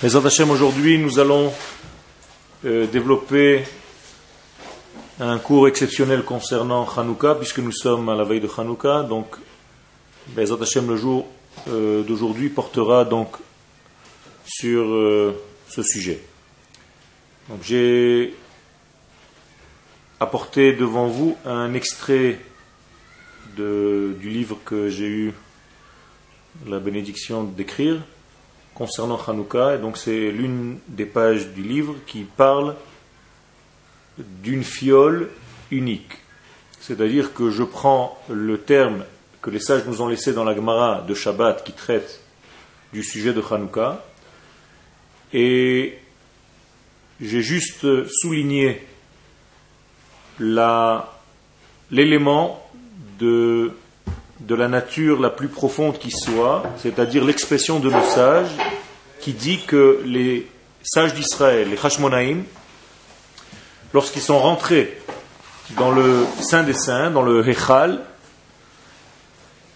Mais Hashem, aujourd'hui, nous allons euh, développer un cours exceptionnel concernant Hanouka, puisque nous sommes à la veille de Hanouka. Donc, Bezat Hashem, le jour euh, d'aujourd'hui, portera donc sur euh, ce sujet. Donc, j'ai apporté devant vous un extrait du livre que j'ai eu la bénédiction d'écrire concernant Hanouka. Et donc c'est l'une des pages du livre qui parle d'une fiole unique. C'est-à-dire que je prends le terme que les sages nous ont laissé dans la Gemara de Shabbat qui traite du sujet de Hanouka et j'ai juste souligné l'élément de de la nature la plus profonde qui soit, c'est-à-dire l'expression de nos sages qui dit que les sages d'Israël, les Hashmonaïm, lorsqu'ils sont rentrés dans le Saint des Saints, dans le Hechal,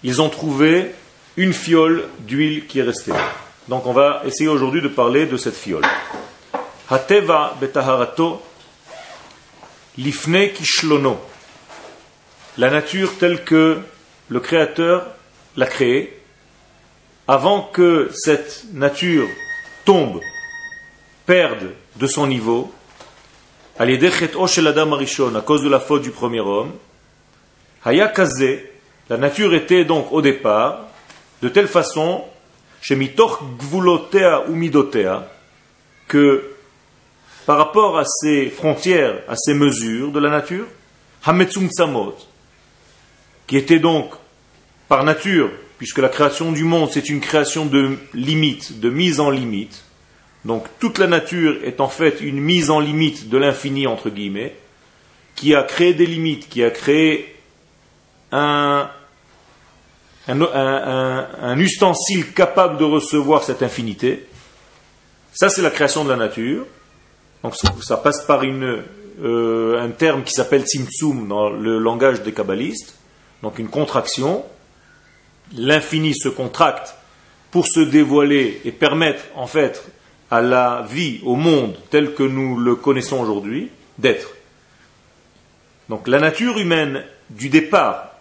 ils ont trouvé une fiole d'huile qui est restée. Donc on va essayer aujourd'hui de parler de cette fiole. Hateva betaharato lifne kishlono. La nature telle que le Créateur l'a créé avant que cette nature tombe, perde de son niveau, à cause de la faute du premier homme, la nature était donc au départ de telle façon, que par rapport à ces frontières, à ces mesures de la nature, qui était donc par nature, puisque la création du monde, c'est une création de limite, de mise en limite, donc toute la nature est en fait une mise en limite de l'infini, entre guillemets, qui a créé des limites, qui a créé un, ustensile capable de recevoir cette infinité. Ça, c'est la création de la nature. Donc ça passe par euh, un terme qui s'appelle Tzimtzum dans le langage des kabbalistes, donc une contraction l'infini se contracte pour se dévoiler et permettre en fait à la vie, au monde tel que nous le connaissons aujourd'hui, d'être. Donc la nature humaine du départ,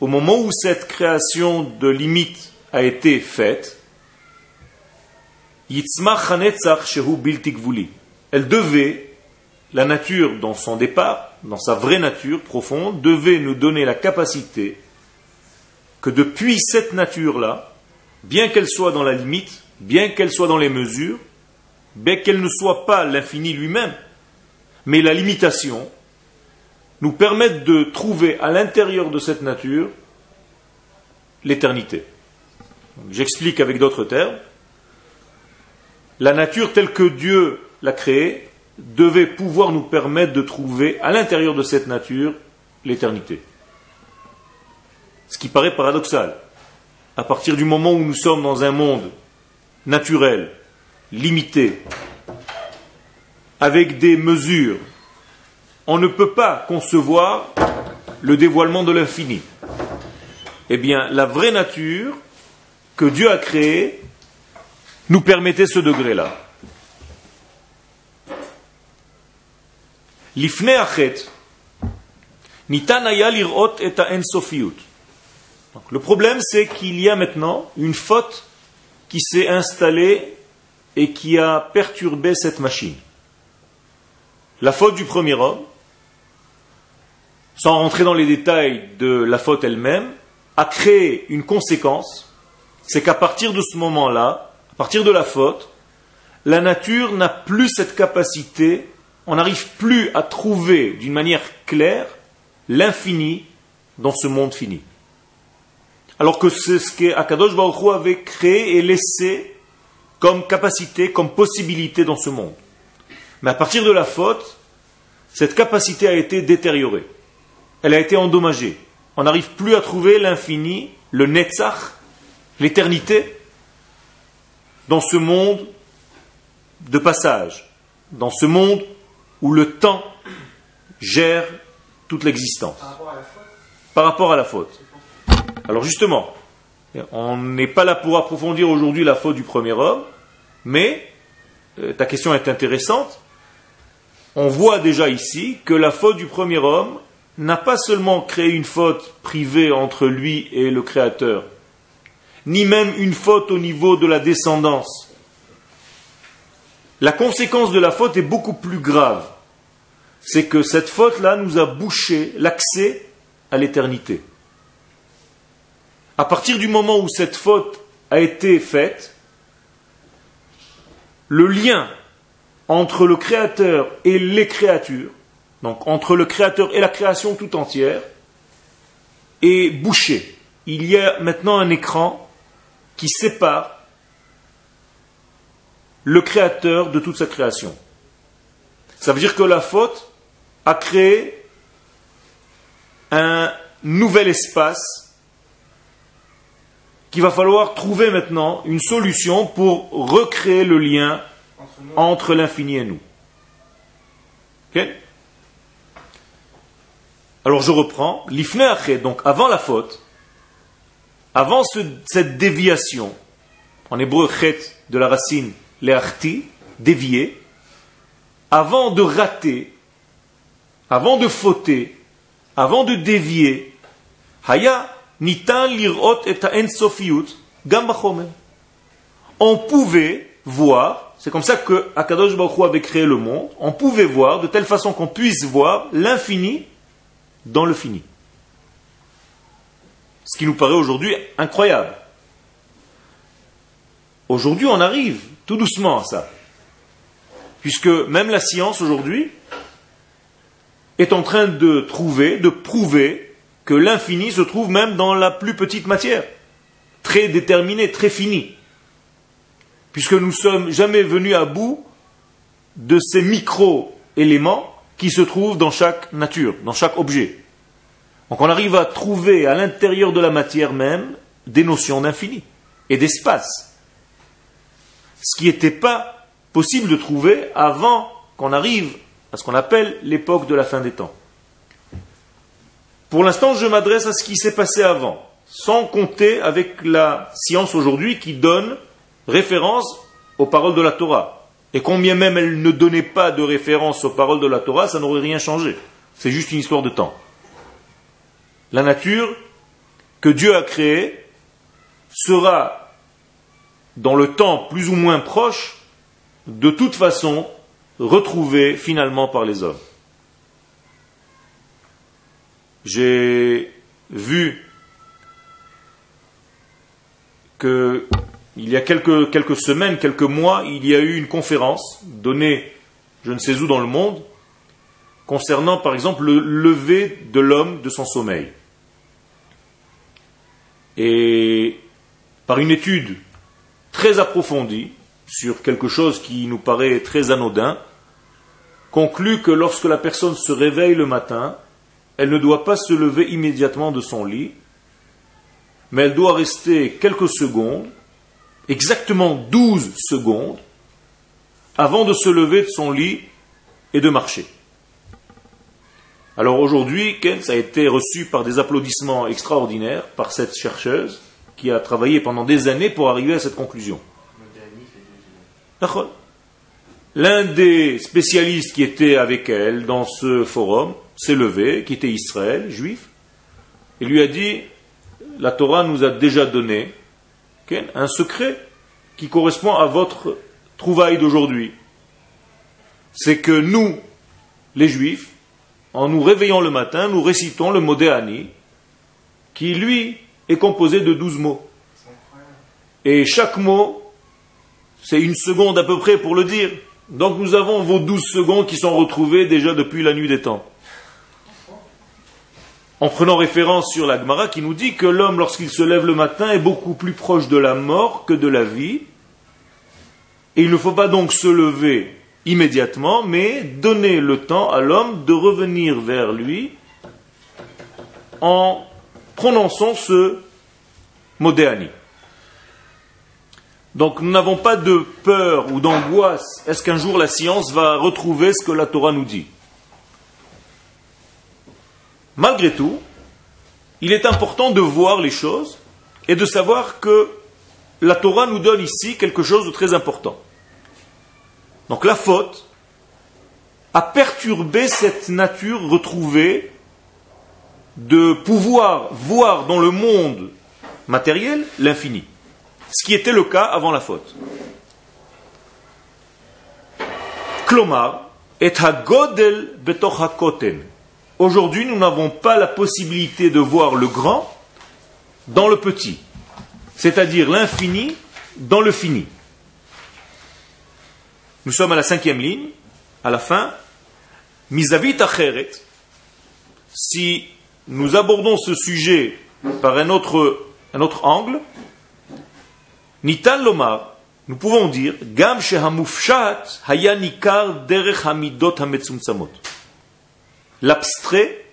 au moment où cette création de limite a été faite, elle devait, la nature dans son départ, dans sa vraie nature profonde, devait nous donner la capacité que depuis cette nature-là, bien qu'elle soit dans la limite, bien qu'elle soit dans les mesures, bien qu'elle ne soit pas l'infini lui-même, mais la limitation, nous permettent de trouver à l'intérieur de cette nature l'éternité. J'explique avec d'autres termes. La nature telle que Dieu l'a créée devait pouvoir nous permettre de trouver à l'intérieur de cette nature l'éternité. Ce qui paraît paradoxal. À partir du moment où nous sommes dans un monde naturel, limité, avec des mesures, on ne peut pas concevoir le dévoilement de l'infini. Eh bien, la vraie nature que Dieu a créée nous permettait ce degré-là. L'ifne achet, nitanaya lirot et ensofiut le problème, c'est qu'il y a maintenant une faute qui s'est installée et qui a perturbé cette machine. La faute du premier homme, sans rentrer dans les détails de la faute elle-même, a créé une conséquence, c'est qu'à partir de ce moment-là, à partir de la faute, la nature n'a plus cette capacité, on n'arrive plus à trouver d'une manière claire l'infini dans ce monde fini. Alors que c'est ce qu'Akadosh Baruch avait créé et laissé comme capacité, comme possibilité dans ce monde. Mais à partir de la faute, cette capacité a été détériorée. Elle a été endommagée. On n'arrive plus à trouver l'infini, le Netzach, l'éternité, dans ce monde de passage, dans ce monde où le temps gère toute l'existence. Par rapport à la faute? Alors justement, on n'est pas là pour approfondir aujourd'hui la faute du premier homme, mais euh, ta question est intéressante. On voit déjà ici que la faute du premier homme n'a pas seulement créé une faute privée entre lui et le Créateur, ni même une faute au niveau de la descendance. La conséquence de la faute est beaucoup plus grave. C'est que cette faute-là nous a bouché l'accès à l'éternité. À partir du moment où cette faute a été faite, le lien entre le Créateur et les créatures, donc entre le Créateur et la création tout entière, est bouché. Il y a maintenant un écran qui sépare le Créateur de toute sa création. Ça veut dire que la faute a créé un nouvel espace qu'il va falloir trouver maintenant une solution pour recréer le lien entre l'infini et nous. Alors je reprends. L'ifne donc avant la faute, avant cette déviation, en hébreu chet de la racine le'arti, dévier, avant de rater, avant de fauter, avant de dévier, haya on pouvait voir, c'est comme ça que Akadosh Baruch avait créé le monde, on pouvait voir de telle façon qu'on puisse voir l'infini dans le fini. Ce qui nous paraît aujourd'hui incroyable. Aujourd'hui, on arrive tout doucement à ça. Puisque même la science aujourd'hui est en train de trouver, de prouver que l'infini se trouve même dans la plus petite matière, très déterminée, très finie. Puisque nous ne sommes jamais venus à bout de ces micro-éléments qui se trouvent dans chaque nature, dans chaque objet. Donc on arrive à trouver à l'intérieur de la matière même des notions d'infini et d'espace. Ce qui n'était pas possible de trouver avant qu'on arrive à ce qu'on appelle l'époque de la fin des temps. Pour l'instant, je m'adresse à ce qui s'est passé avant, sans compter avec la science aujourd'hui qui donne référence aux paroles de la Torah. Et combien même elle ne donnait pas de référence aux paroles de la Torah, ça n'aurait rien changé. C'est juste une histoire de temps. La nature que Dieu a créée sera, dans le temps plus ou moins proche, de toute façon retrouvée finalement par les hommes j'ai vu que il y a quelques, quelques semaines, quelques mois, il y a eu une conférence donnée je ne sais où dans le monde concernant par exemple le lever de l'homme de son sommeil. Et par une étude très approfondie sur quelque chose qui nous paraît très anodin, conclut que lorsque la personne se réveille le matin, elle ne doit pas se lever immédiatement de son lit, mais elle doit rester quelques secondes, exactement 12 secondes, avant de se lever de son lit et de marcher. Alors aujourd'hui, ça a été reçu par des applaudissements extraordinaires par cette chercheuse qui a travaillé pendant des années pour arriver à cette conclusion. L'un des spécialistes qui était avec elle dans ce forum s'est levé, qui était Israël, juif, et lui a dit, la Torah nous a déjà donné un secret qui correspond à votre trouvaille d'aujourd'hui. C'est que nous, les juifs, en nous réveillant le matin, nous récitons le Modéani, qui lui est composé de douze mots. Et chaque mot, c'est une seconde à peu près pour le dire. Donc nous avons vos douze secondes qui sont retrouvées déjà depuis la nuit des temps en prenant référence sur la Gemara qui nous dit que l'homme, lorsqu'il se lève le matin, est beaucoup plus proche de la mort que de la vie. Et il ne faut pas donc se lever immédiatement, mais donner le temps à l'homme de revenir vers lui en prononçant ce modéani. Donc nous n'avons pas de peur ou d'angoisse. Est-ce qu'un jour la science va retrouver ce que la Torah nous dit? Malgré tout, il est important de voir les choses et de savoir que la Torah nous donne ici quelque chose de très important. Donc la faute a perturbé cette nature retrouvée de pouvoir voir dans le monde matériel l'infini. Ce qui était le cas avant la faute. Klomar est godel betochakoten. Aujourd'hui, nous n'avons pas la possibilité de voir le grand dans le petit, c'est-à-dire l'infini dans le fini. Nous sommes à la cinquième ligne, à la fin. Misavit acheret. Si nous abordons ce sujet par un autre, angle, Nitan Lomar, nous pouvons dire, Gam hayanikar derech hamidot L'abstrait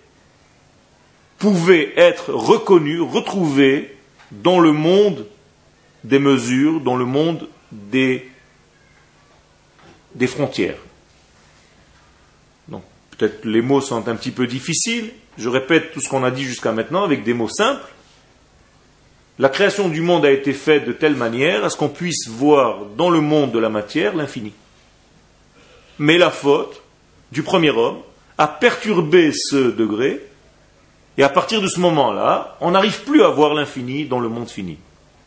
pouvait être reconnu, retrouvé dans le monde des mesures, dans le monde des, frontières. Donc, peut-être les mots sont un petit peu difficiles. Je répète tout ce qu'on a dit jusqu'à maintenant avec des mots simples. La création du monde a été faite de telle manière à ce qu'on puisse voir dans le monde de la matière l'infini. Mais la faute du premier homme a perturbé ce degré, et à partir de ce moment-là, on n'arrive plus à voir l'infini dans le monde fini.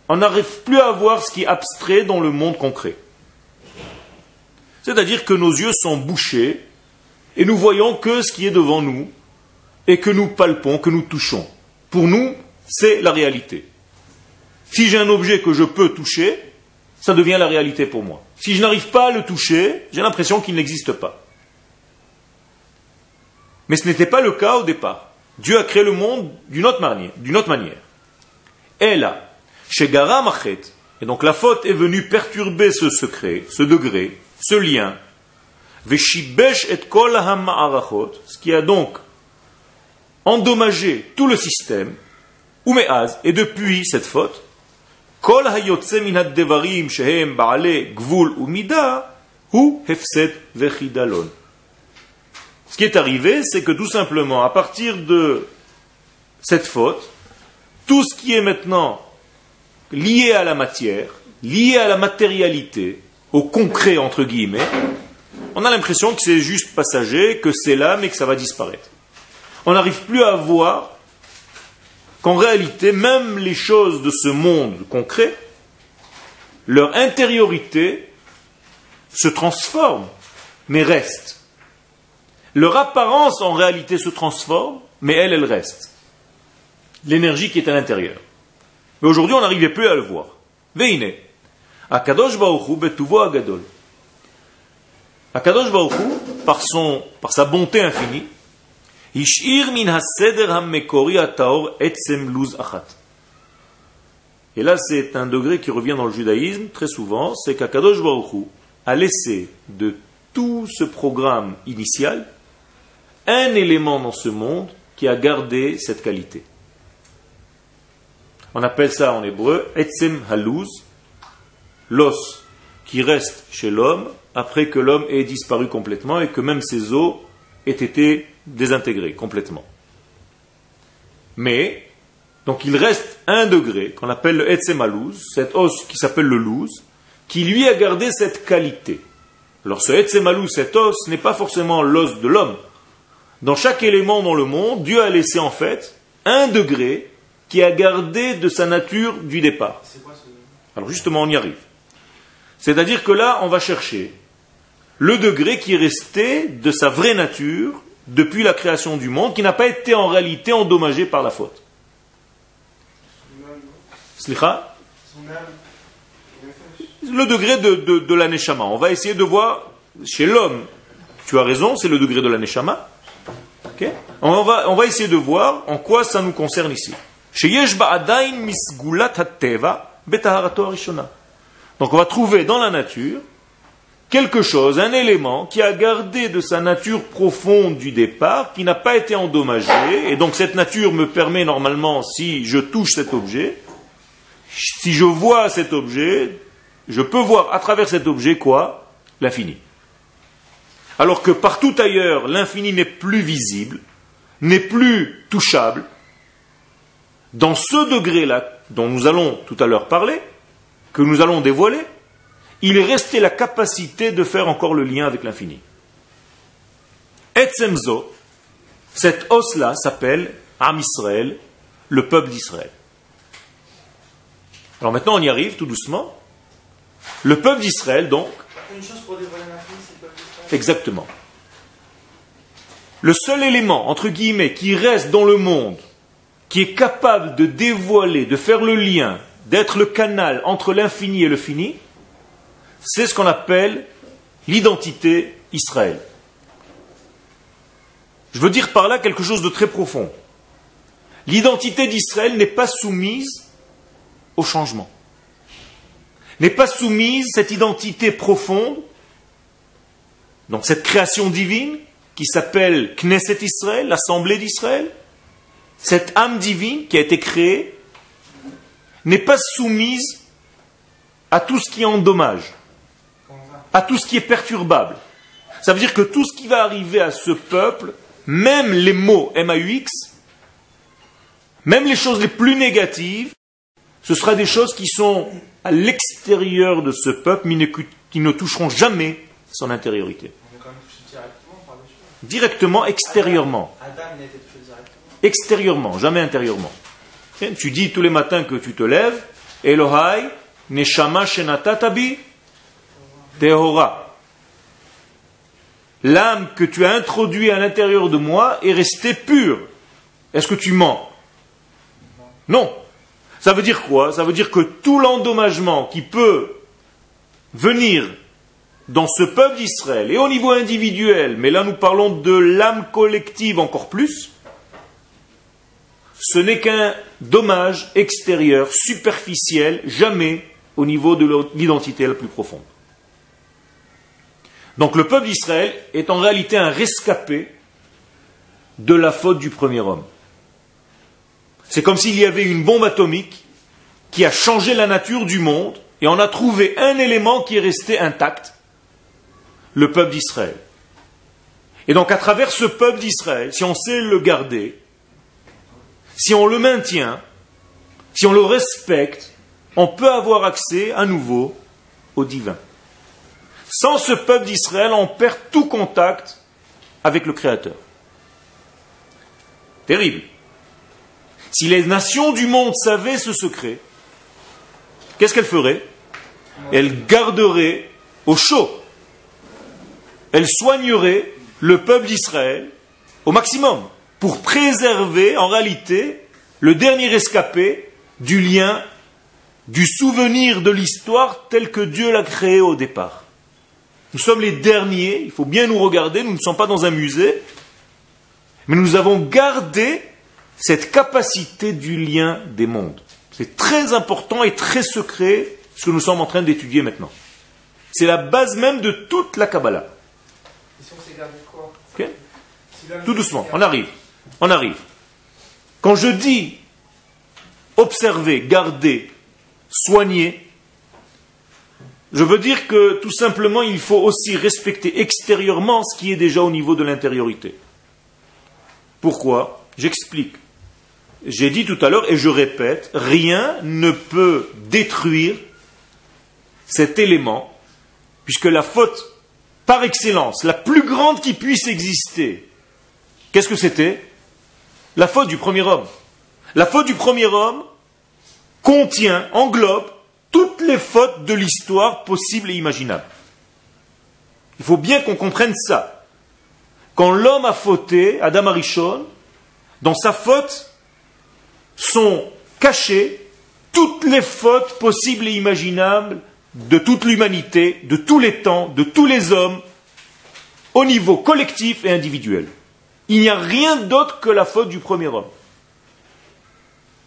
On n'arrive plus à voir ce qui est abstrait dans le monde concret. C'est-à-dire que nos yeux sont bouchés et nous voyons que ce qui est devant nous et que nous palpons, que nous touchons. Pour nous, c'est la réalité. Si j'ai un objet que je peux toucher, ça devient la réalité pour moi. Si je n'arrive pas à le toucher, j'ai l'impression qu'il n'existe pas. Mais ce n'était pas le cas au départ. Dieu a créé le monde d'une autre manière. D'une autre manière. Et là, chez Garamachet, et donc la faute est venue perturber ce secret, ce degré, ce lien. Veshibesh et kol ce qui a donc endommagé tout le système, umeaz, et depuis cette faute, kol hayotse minad devarim shehem baale gvul umida, hu hefset vechidalon. Ce qui est arrivé, c'est que tout simplement, à partir de cette faute, tout ce qui est maintenant lié à la matière, lié à la matérialité, au concret entre guillemets, on a l'impression que c'est juste passager, que c'est là, mais que ça va disparaître. On n'arrive plus à voir qu'en réalité, même les choses de ce monde concret, leur intériorité se transforme, mais reste. Leur apparence en réalité se transforme, mais elle, elle reste. L'énergie qui est à l'intérieur. Mais aujourd'hui, on n'arrivait plus à le voir. Veine. Akadosh Baruchu betuvo agadol. Akadosh Baruchu, par, son, par sa bonté infinie, ishir min haseder hammekori ataor etzem luz achat. Et là, c'est un degré qui revient dans le judaïsme très souvent, c'est qu'Akadosh Baruchu a laissé de tout ce programme initial un élément dans ce monde qui a gardé cette qualité. On appelle ça en hébreu etzem haluz, l'os qui reste chez l'homme après que l'homme ait disparu complètement et que même ses os aient été désintégrés complètement. Mais, donc il reste un degré qu'on appelle le etzem haluz, cet os qui s'appelle le louz, qui lui a gardé cette qualité. Alors ce etzem haluz, cet os, n'est pas forcément l'os de l'homme. Dans chaque élément dans le monde, Dieu a laissé en fait un degré qui a gardé de sa nature du départ. Alors justement, on y arrive. C'est-à-dire que là, on va chercher le degré qui est resté de sa vraie nature depuis la création du monde, qui n'a pas été en réalité endommagé par la faute. Le degré de, de, de la On va essayer de voir chez l'homme. Tu as raison, c'est le degré de on, va, on va essayer de voir en quoi ça nous concerne ici. Donc on va trouver dans la nature quelque chose, un élément qui a gardé de sa nature profonde du départ, qui n'a pas été endommagé, et donc cette nature me permet normalement, si je touche cet objet, si je vois cet objet, je peux voir à travers cet objet quoi? L'infini. Alors que partout ailleurs, l'infini n'est plus visible, n'est plus touchable, dans ce degré-là dont nous allons tout à l'heure parler, que nous allons dévoiler, il est resté la capacité de faire encore le lien avec l'infini. Etzemzo, cette os-là s'appelle Am Israël, le peuple d'Israël. Alors maintenant on y arrive tout doucement. Le peuple d'Israël, donc. Exactement. Le seul élément, entre guillemets, qui reste dans le monde, qui est capable de dévoiler, de faire le lien, d'être le canal entre l'infini et le fini, c'est ce qu'on appelle l'identité Israël. Je veux dire par là quelque chose de très profond. L'identité d'Israël n'est pas soumise au changement. N'est pas soumise cette identité profonde, donc cette création divine qui s'appelle Knesset Israël, l'Assemblée d'Israël, cette âme divine qui a été créée, n'est pas soumise à tout ce qui endommage, à tout ce qui est perturbable. Ça veut dire que tout ce qui va arriver à ce peuple, même les mots M-A-U-X, même les choses les plus négatives, ce sera des choses qui sont à l'extérieur de ce peuple, mais qui ne toucheront jamais son intériorité. Directement, extérieurement. Extérieurement, jamais intérieurement. Tu dis tous les matins que tu te lèves, Elohai, Neshama Shenatatabi, Tehora. L'âme que tu as introduite à l'intérieur de moi est restée pure. Est-ce que tu mens? Non. Ça veut dire quoi? Ça veut dire que tout l'endommagement qui peut venir dans ce peuple d'Israël et au niveau individuel, mais là nous parlons de l'âme collective encore plus, ce n'est qu'un dommage extérieur, superficiel, jamais au niveau de l'identité la plus profonde. Donc le peuple d'Israël est en réalité un rescapé de la faute du premier homme. C'est comme s'il y avait une bombe atomique qui a changé la nature du monde et on a trouvé un élément qui est resté intact, le peuple d'Israël. Et donc à travers ce peuple d'Israël, si on sait le garder, si on le maintient, si on le respecte, on peut avoir accès à nouveau au divin. Sans ce peuple d'Israël, on perd tout contact avec le Créateur. Terrible. Si les nations du monde savaient ce secret, qu'est-ce qu'elles feraient? Elles garderaient au chaud. Elles soigneraient le peuple d'Israël au maximum pour préserver en réalité le dernier escapé du lien, du souvenir de l'histoire tel que Dieu l'a créé au départ. Nous sommes les derniers, il faut bien nous regarder, nous ne sommes pas dans un musée, mais nous avons gardé cette capacité du lien des mondes. C'est très important et très secret ce que nous sommes en train d'étudier maintenant. C'est la base même de toute la Kabbalah. Tout doucement, on arrive. On arrive. Quand je dis observer, garder, soigner, je veux dire que tout simplement il faut aussi respecter extérieurement ce qui est déjà au niveau de l'intériorité. Pourquoi J'explique. J'ai dit tout à l'heure, et je répète, rien ne peut détruire cet élément, puisque la faute par excellence, la plus grande qui puisse exister, qu'est-ce que c'était? La faute du premier homme. La faute du premier homme contient, englobe toutes les fautes de l'histoire possibles et imaginables. Il faut bien qu'on comprenne ça. Quand l'homme a fauté, Adam Arishon, dans sa faute, sont cachées toutes les fautes possibles et imaginables de toute l'humanité, de tous les temps, de tous les hommes, au niveau collectif et individuel. Il n'y a rien d'autre que la faute du premier homme.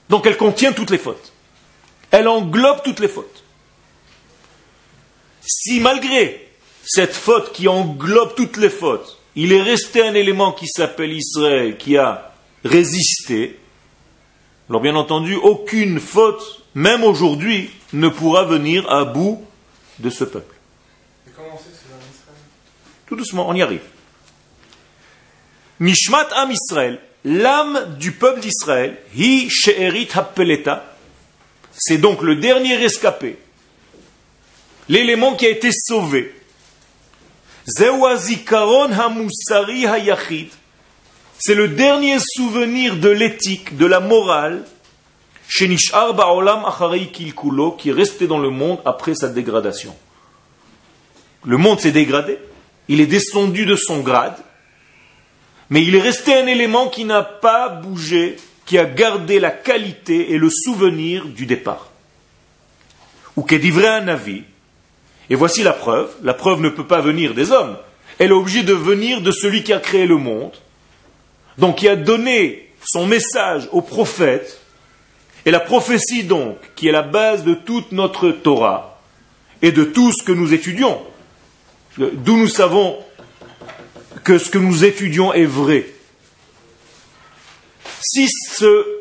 Donc elle contient toutes les fautes. Elle englobe toutes les fautes. Si malgré cette faute qui englobe toutes les fautes, il est resté un élément qui s'appelle Israël, qui a résisté, alors bien entendu, aucune faute, même aujourd'hui, ne pourra venir à bout de ce peuple. Tout doucement, on y arrive. Mishmat Am Israël, l'âme du peuple d'Israël, Hi She'erit Happeleta, c'est donc le dernier escapé l'élément qui a été sauvé. C'est le dernier souvenir de l'éthique, de la morale, qui est resté dans le monde après sa dégradation. Le monde s'est dégradé, il est descendu de son grade, mais il est resté un élément qui n'a pas bougé, qui a gardé la qualité et le souvenir du départ. Ou qui est livré un avis. Et voici la preuve. La preuve ne peut pas venir des hommes. Elle est obligée de venir de celui qui a créé le monde. Donc qui a donné son message au prophète. Et la prophétie donc, qui est la base de toute notre Torah et de tout ce que nous étudions, d'où nous savons que ce que nous étudions est vrai. Si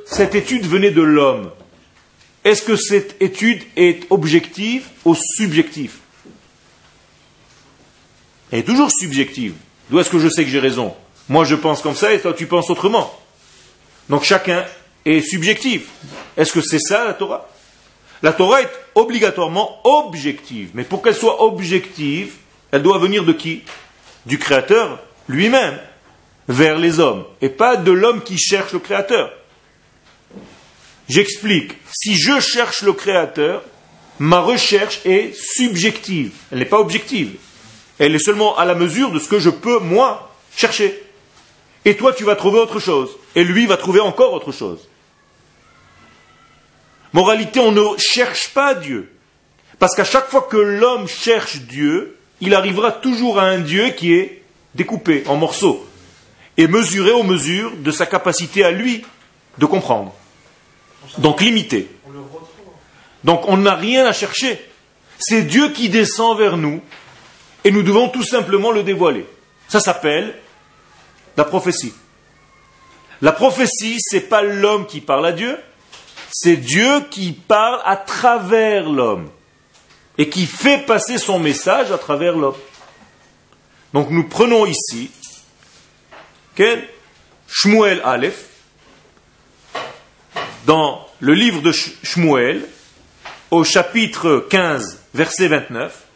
cette étude venait de l'homme, est-ce que cette étude est objective ou subjective? Elle est toujours subjective. D'où est-ce que je sais que j'ai raison? Moi je pense comme ça et toi tu penses autrement. Donc chacun est subjectif. Est-ce que c'est ça la Torah? La Torah est obligatoirement objective. Mais pour qu'elle soit objective, elle doit venir de qui? Du Créateur lui-même vers les hommes, et pas de l'homme qui cherche le Créateur. J'explique. Si je cherche le Créateur, ma recherche est subjective. Elle n'est pas objective. Elle est seulement à la mesure de ce que je peux, moi, chercher. Et toi, tu vas trouver autre chose. Et lui va trouver encore autre chose. Moralité, on ne cherche pas Dieu. Parce qu'à chaque fois que l'homme cherche Dieu, il arrivera toujours à un Dieu qui est découpé en morceaux et mesuré aux mesures de sa capacité à lui de comprendre. Donc limité. Donc on n'a rien à chercher. C'est Dieu qui descend vers nous et nous devons tout simplement le dévoiler. Ça s'appelle la prophétie. La prophétie, c'est pas l'homme qui parle à Dieu, c'est Dieu qui parle à travers l'homme et qui fait passer son message à travers l'homme. Donc nous prenons ici quel Shmuel Aleph dans le livre de Shmuel au chapitre 15 verset 29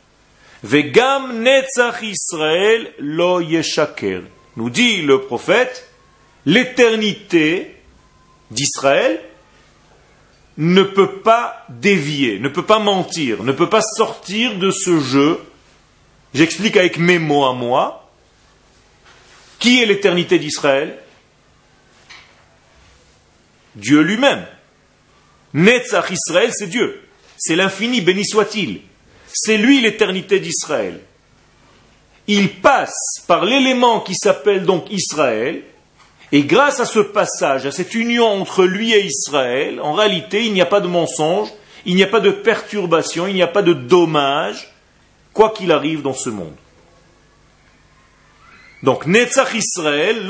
Vegam Netzach Israël lo yeshaker nous dit le prophète l'éternité d'Israël ne peut pas dévier, ne peut pas mentir, ne peut pas sortir de ce jeu J'explique avec mes mots à moi. Qui est l'éternité d'Israël? Dieu lui-même. Netzach Israël, c'est Dieu. C'est l'infini, béni soit-il. C'est lui l'éternité d'Israël. Il passe par l'élément qui s'appelle donc Israël, et grâce à ce passage, à cette union entre lui et Israël, en réalité, il n'y a pas de mensonge, il n'y a pas de perturbation, il n'y a pas de dommage, quoi qu'il arrive dans ce monde. Donc, Netzach Israël,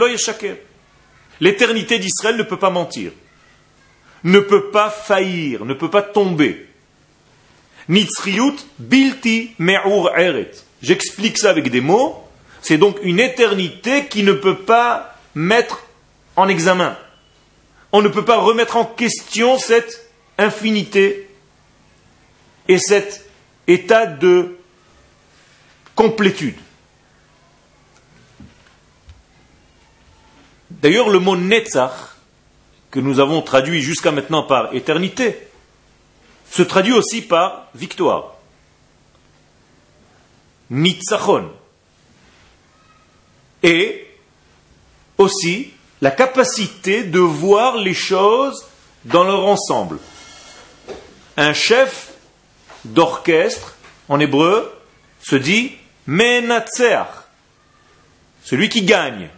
L'éternité d'Israël ne peut pas mentir, ne peut pas faillir, ne peut pas tomber. Nitzriut bilti me'ur eret. J'explique ça avec des mots. C'est donc une éternité qui ne peut pas mettre en examen. On ne peut pas remettre en question cette infinité et cet état de complétude. D'ailleurs, le mot Netzach, que nous avons traduit jusqu'à maintenant par éternité, se traduit aussi par victoire. Nitzachon. Et aussi la capacité de voir les choses dans leur ensemble. Un chef d'orchestre, en hébreu, se dit Menatzer, celui qui gagne.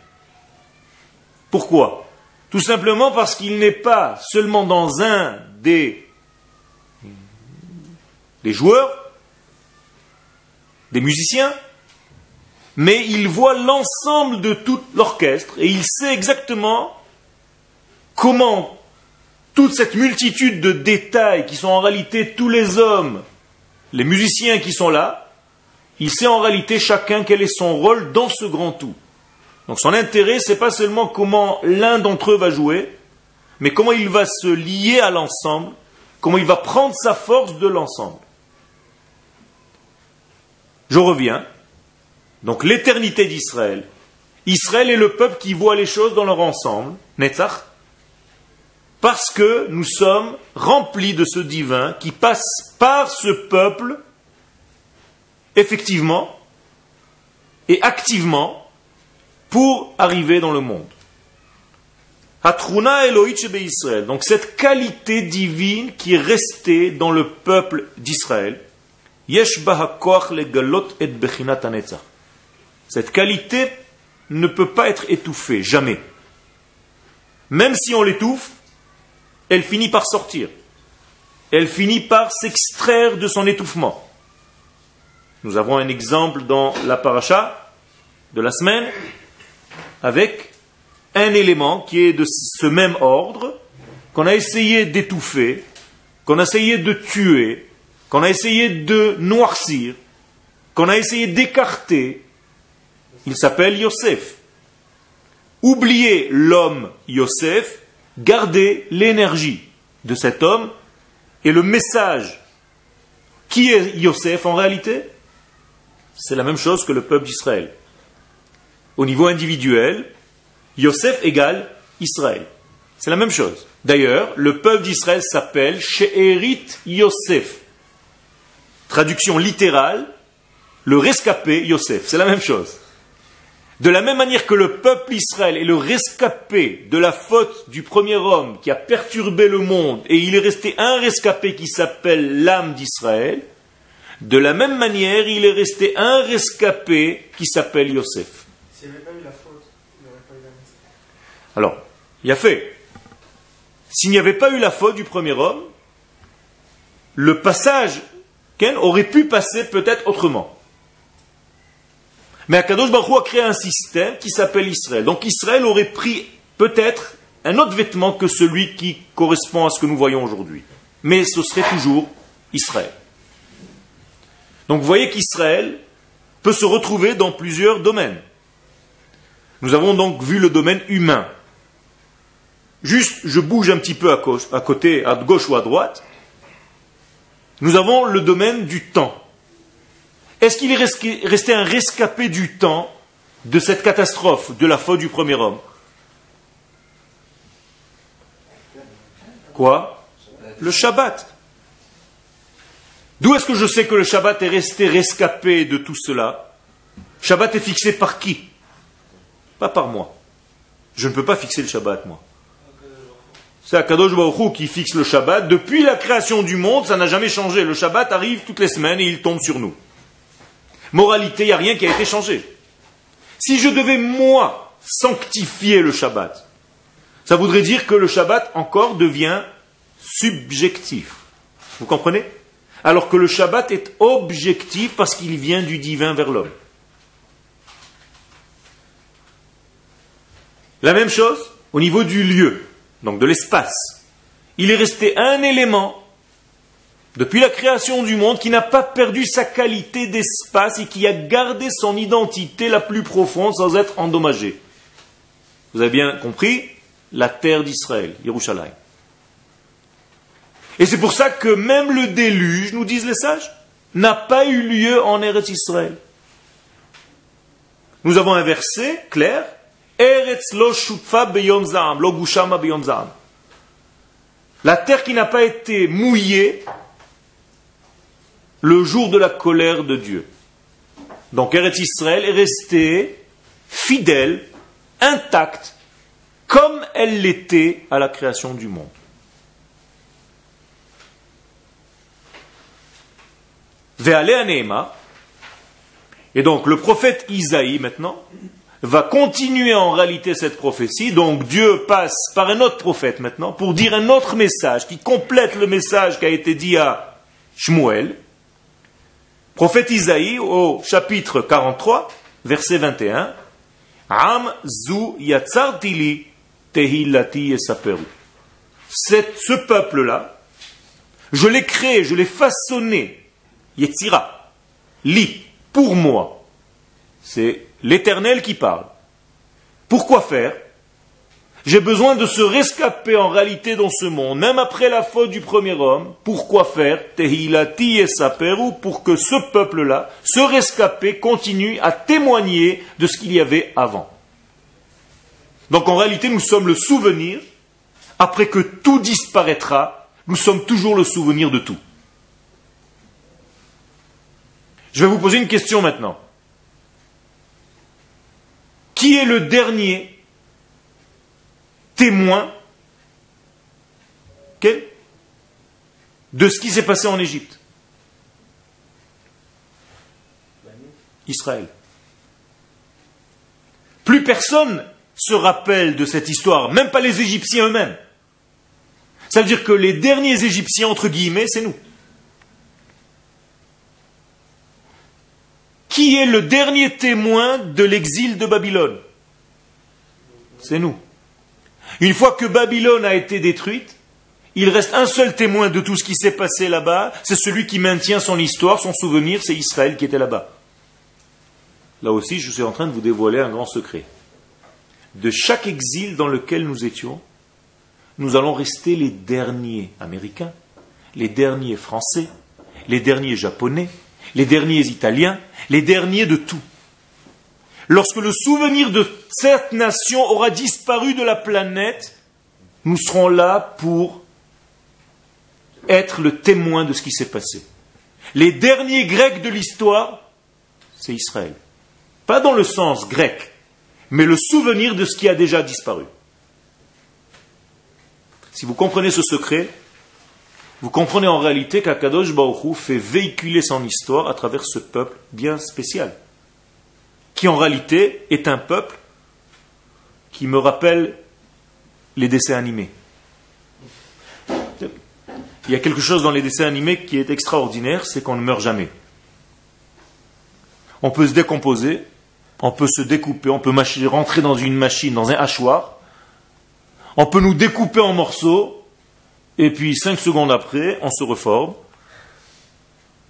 Pourquoi? Tout simplement parce qu'il n'est pas seulement dans un des, des joueurs, des musiciens, mais il voit l'ensemble de tout l'orchestre et il sait exactement comment toute cette multitude de détails qui sont en réalité tous les hommes, les musiciens qui sont là, il sait en réalité chacun quel est son rôle dans ce grand tout. Donc son intérêt, c'est pas seulement comment l'un d'entre eux va jouer, mais comment il va se lier à l'ensemble, comment il va prendre sa force de l'ensemble. Je reviens. Donc l'éternité d'Israël. Israël est le peuple qui voit les choses dans leur ensemble, Netzach, parce que nous sommes remplis de ce divin qui passe par ce peuple, effectivement et activement, pour arriver dans le monde. Israël. Donc cette qualité divine qui est restée dans le peuple d'Israël. Cette qualité ne peut pas être étouffée, jamais. Même si on l'étouffe, elle finit par sortir. Elle finit par s'extraire de son étouffement. Nous avons un exemple dans la paracha de la semaine avec un élément qui est de ce même ordre, qu'on a essayé d'étouffer, qu'on a essayé de tuer, qu'on a essayé de noircir, qu'on a essayé d'écarter. Il s'appelle Yosef. Oubliez l'homme Yosef, gardez l'énergie de cet homme et le message. Qui est Yosef en réalité? C'est la même chose que le peuple d'Israël. Au niveau individuel, Yosef égale Israël. C'est la même chose. D'ailleurs, le peuple d'Israël s'appelle She'erit Yosef. Traduction littérale, le rescapé Yosef. C'est la même chose. De la même manière que le peuple Israël est le rescapé de la faute du premier homme qui a perturbé le monde, et il est resté un rescapé qui s'appelle l'âme d'Israël, de la même manière, il est resté un rescapé qui s'appelle Yosef. Alors, il a fait. S'il n'y avait pas eu la faute du premier homme, le passage Ken aurait pu passer peut-être autrement. Mais Akadosh Baruch a créé un système qui s'appelle Israël. Donc Israël aurait pris peut-être un autre vêtement que celui qui correspond à ce que nous voyons aujourd'hui. Mais ce serait toujours Israël. Donc vous voyez qu'Israël peut se retrouver dans plusieurs domaines. Nous avons donc vu le domaine humain. Juste, je bouge un petit peu à, à côté, à gauche ou à droite. Nous avons le domaine du temps. Est-ce qu'il est resté un rescapé du temps de cette catastrophe, de la faute du premier homme? Quoi? Le Shabbat. D'où est-ce que je sais que le Shabbat est resté rescapé de tout cela? Shabbat est fixé par qui? Pas par moi. Je ne peux pas fixer le Shabbat, moi. C'est Akadosh Baruch qui fixe le Shabbat. Depuis la création du monde, ça n'a jamais changé. Le Shabbat arrive toutes les semaines et il tombe sur nous. Moralité, il n'y a rien qui a été changé. Si je devais, moi, sanctifier le Shabbat, ça voudrait dire que le Shabbat encore devient subjectif. Vous comprenez? Alors que le Shabbat est objectif parce qu'il vient du divin vers l'homme. La même chose au niveau du lieu, donc de l'espace. Il est resté un élément depuis la création du monde, qui n'a pas perdu sa qualité d'espace et qui a gardé son identité la plus profonde sans être endommagé. Vous avez bien compris La terre d'Israël, Yerushalayim. Et c'est pour ça que même le déluge, nous disent les sages, n'a pas eu lieu en Eretz Israël. Nous avons un verset clair Eretz lo beyom lo La terre qui n'a pas été mouillée le jour de la colère de Dieu. Donc Eretz Israël est restée fidèle, intacte, comme elle l'était à la création du monde. Et donc le prophète Isaïe maintenant va continuer en réalité cette prophétie. Donc Dieu passe par un autre prophète maintenant pour dire un autre message qui complète le message qui a été dit à Shmuel. Prophète Isaïe au chapitre 43, verset 21. Am zu yatzartili tehilati esaperu. Ce peuple-là, je l'ai créé, je l'ai façonné, Yetzira, li, pour moi. C'est l'Éternel qui parle. Pourquoi faire? J'ai besoin de se rescaper en réalité dans ce monde, même après la faute du premier homme. Pourquoi faire? Tehilati et Saperu pour que ce peuple-là, ce rescapé, continue à témoigner de ce qu'il y avait avant. Donc en réalité, nous sommes le souvenir. Après que tout disparaîtra, nous sommes toujours le souvenir de tout. Je vais vous poser une question maintenant. Qui est le dernier témoin de ce qui s'est passé en Égypte Israël. Plus personne se rappelle de cette histoire, même pas les Égyptiens eux-mêmes. Ça veut dire que les derniers Égyptiens, entre guillemets, c'est nous. Qui est le dernier témoin de l'exil de Babylone? C'est nous. Une fois que Babylone a été détruite, il reste un seul témoin de tout ce qui s'est passé là-bas, c'est celui qui maintient son histoire, son souvenir, c'est Israël qui était là-bas. Là aussi, je suis en train de vous dévoiler un grand secret. De chaque exil dans lequel nous étions, nous allons rester les derniers américains, les derniers français, les derniers japonais, les derniers italiens, les derniers de tout. Lorsque le souvenir de cette nation aura disparu de la planète, nous serons là pour être le témoin de ce qui s'est passé. Les derniers Grecs de l'histoire, c'est Israël. Pas dans le sens grec, mais le souvenir de ce qui a déjà disparu. Si vous comprenez ce secret, vous comprenez en réalité qu'Akadosh Baruch fait véhiculer son histoire à travers ce peuple bien spécial qui en réalité est un peuple qui me rappelle les dessins animés. Il y a quelque chose dans les dessins animés qui est extraordinaire, c'est qu'on ne meurt jamais. On peut se décomposer, on peut se découper, on peut rentrer dans une machine, dans un hachoir, on peut nous découper en morceaux, et puis cinq secondes après, on se reforme,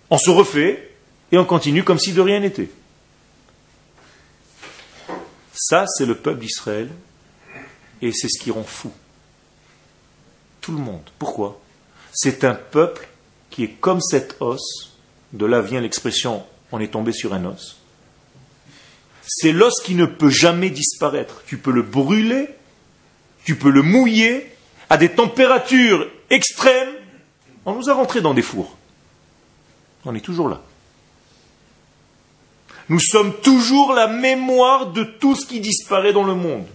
on se refait, et on continue comme si de rien n'était. Ça, c'est le peuple d'Israël, et c'est ce qui rend fou. Tout le monde. Pourquoi? C'est un peuple qui est comme cet os, de là vient l'expression on est tombé sur un os. C'est l'os qui ne peut jamais disparaître. Tu peux le brûler, tu peux le mouiller à des températures extrêmes. On nous a rentrés dans des fours. On est toujours là. Nous sommes toujours la mémoire de tout ce qui disparaît dans le monde.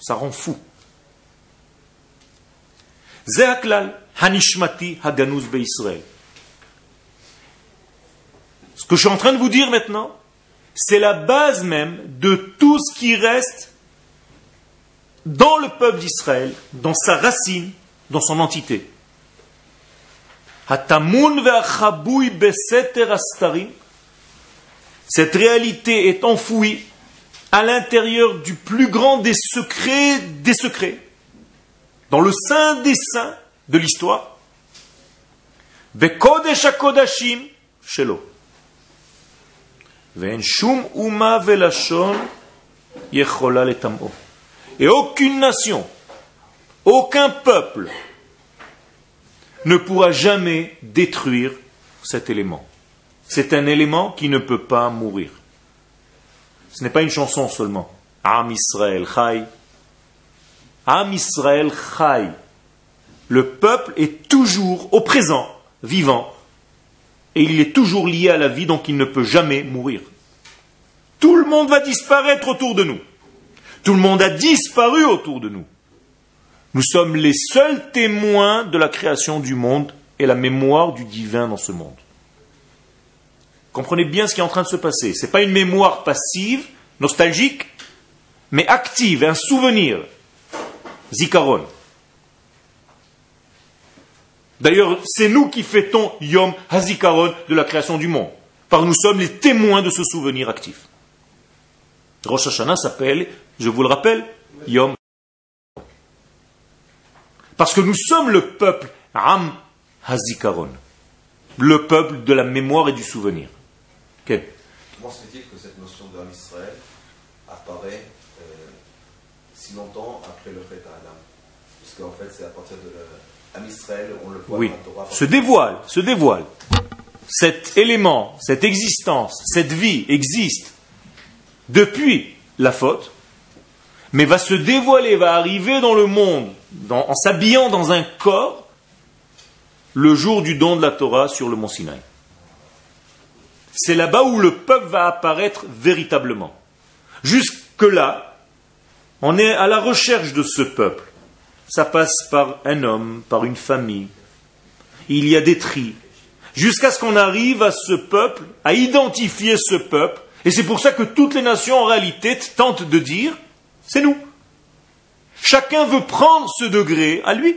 Ça rend fou. Ce que je suis en train de vous dire maintenant, c'est la base même de tout ce qui reste dans le peuple d'Israël, dans sa racine, dans son entité. Hatamun beseter cette réalité est enfouie à l'intérieur du plus grand des secrets des secrets, dans le sein des saints de l'histoire. shelo. Et aucune nation, aucun peuple ne pourra jamais détruire cet élément c'est un élément qui ne peut pas mourir. Ce n'est pas une chanson seulement. Am Israël Chai. Am Israël Chai. Le peuple est toujours au présent, vivant, et il est toujours lié à la vie, donc il ne peut jamais mourir. Tout le monde va disparaître autour de nous. Tout le monde a disparu autour de nous. Nous sommes les seuls témoins de la création du monde et la mémoire du divin dans ce monde. Comprenez bien ce qui est en train de se passer. Ce n'est pas une mémoire passive, nostalgique, mais active, un souvenir. Zikaron. D'ailleurs, c'est nous qui fêtons Yom Hazikaron de la création du monde. Que nous sommes les témoins de ce souvenir actif. Rosh Hashanah s'appelle, je vous le rappelle, Yom Parce que nous sommes le peuple Am Hazikaron. Le peuple de la mémoire et du souvenir. Comment se fait-il que cette notion d'homme Israël apparaît euh, si longtemps après le fait à Adam? Parce qu'en fait, c'est à partir de l'âme Israël, on le voit Oui, dans la Torah. se dévoile, se dévoile. Cet élément, cette existence, cette vie existe depuis la faute, mais va se dévoiler, va arriver dans le monde, dans- en s'habillant dans un corps, le jour du don de la Torah sur le mont Sinaï. C'est là-bas où le peuple va apparaître véritablement. Jusque-là, on est à la recherche de ce peuple. Ça passe par un homme, par une famille. Il y a des tris. Jusqu'à ce qu'on arrive à ce peuple, à identifier ce peuple. Et c'est pour ça que toutes les nations, en réalité, tentent de dire, c'est nous. Chacun veut prendre ce degré à lui.